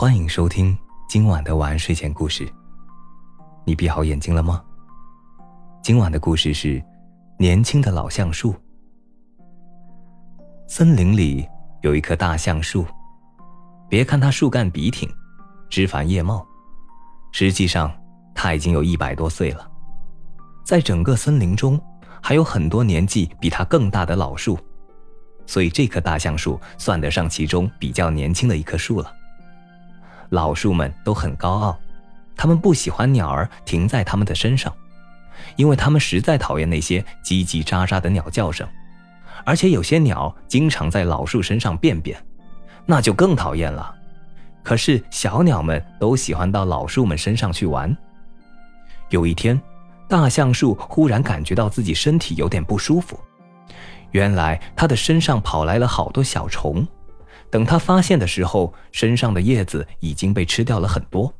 欢迎收听今晚的晚安睡前故事。你闭好眼睛了吗？今晚的故事是年轻的老橡树。森林里有一棵大橡树，别看它树干笔挺，枝繁叶茂，实际上它已经有一百多岁了。在整个森林中，还有很多年纪比它更大的老树，所以这棵大橡树算得上其中比较年轻的一棵树了。老树们都很高傲，他们不喜欢鸟儿停在他们的身上，因为他们实在讨厌那些叽叽喳喳的鸟叫声，而且有些鸟经常在老树身上便便，那就更讨厌了。可是小鸟们都喜欢到老树们身上去玩。有一天，大橡树忽然感觉到自己身体有点不舒服，原来它的身上跑来了好多小虫。等他发现的时候，身上的叶子已经被吃掉了很多。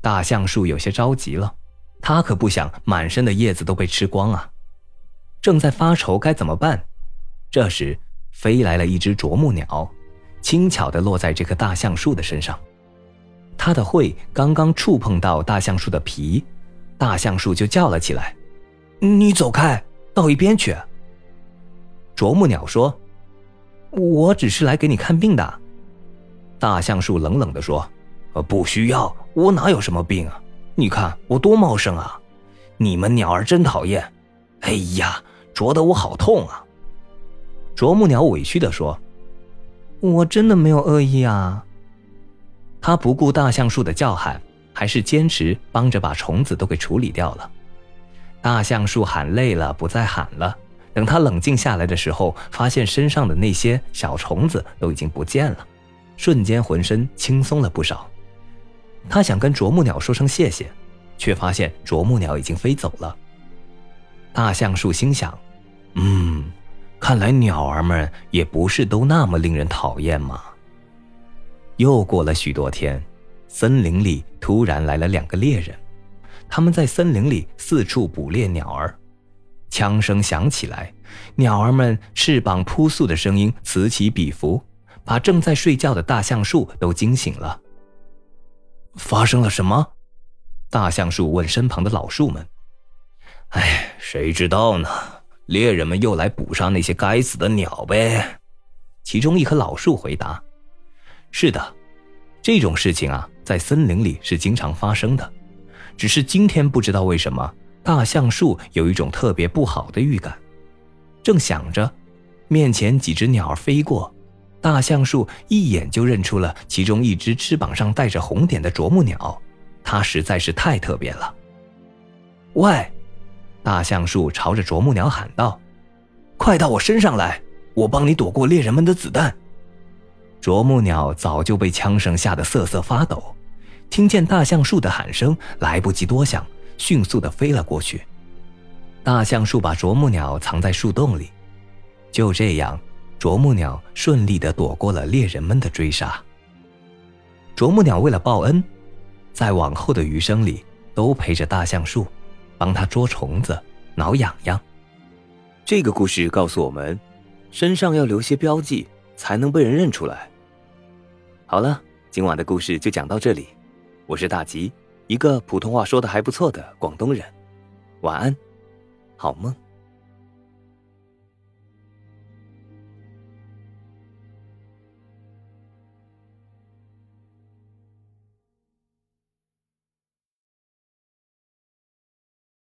大橡树有些着急了，他可不想满身的叶子都被吃光啊！正在发愁该怎么办，这时飞来了一只啄木鸟，轻巧地落在这棵大橡树的身上。它的喙刚刚触碰到大橡树的皮，大橡树就叫了起来：“你走开，到一边去！”啄木鸟说。我只是来给你看病的，大橡树冷冷地说：“呃，不需要，我哪有什么病啊？你看我多茂盛啊！你们鸟儿真讨厌，哎呀，啄得我好痛啊！”啄木鸟委屈地说：“我真的没有恶意啊。”他不顾大橡树的叫喊，还是坚持帮着把虫子都给处理掉了。大橡树喊累了，不再喊了。等他冷静下来的时候，发现身上的那些小虫子都已经不见了，瞬间浑身轻松了不少。他想跟啄木鸟说声谢谢，却发现啄木鸟已经飞走了。大橡树心想：“嗯，看来鸟儿们也不是都那么令人讨厌嘛。”又过了许多天，森林里突然来了两个猎人，他们在森林里四处捕猎鸟儿。枪声响起来，鸟儿们翅膀扑簌的声音此起彼伏，把正在睡觉的大橡树都惊醒了。发生了什么？大橡树问身旁的老树们。哎，谁知道呢？猎人们又来捕杀那些该死的鸟呗。其中一棵老树回答：“是的，这种事情啊，在森林里是经常发生的，只是今天不知道为什么。”大橡树有一种特别不好的预感，正想着，面前几只鸟飞过，大橡树一眼就认出了其中一只翅膀上带着红点的啄木鸟，它实在是太特别了。喂！大橡树朝着啄木鸟喊道：“快到我身上来，我帮你躲过猎人们的子弹。”啄木鸟早就被枪声吓得瑟瑟发抖，听见大橡树的喊声，来不及多想。迅速地飞了过去，大橡树把啄木鸟藏在树洞里，就这样，啄木鸟顺利地躲过了猎人们的追杀。啄木鸟为了报恩，在往后的余生里都陪着大橡树，帮他捉虫子、挠痒痒。这个故事告诉我们，身上要留些标记，才能被人认出来。好了，今晚的故事就讲到这里，我是大吉。一个普通话说的还不错的广东人，晚安，好梦。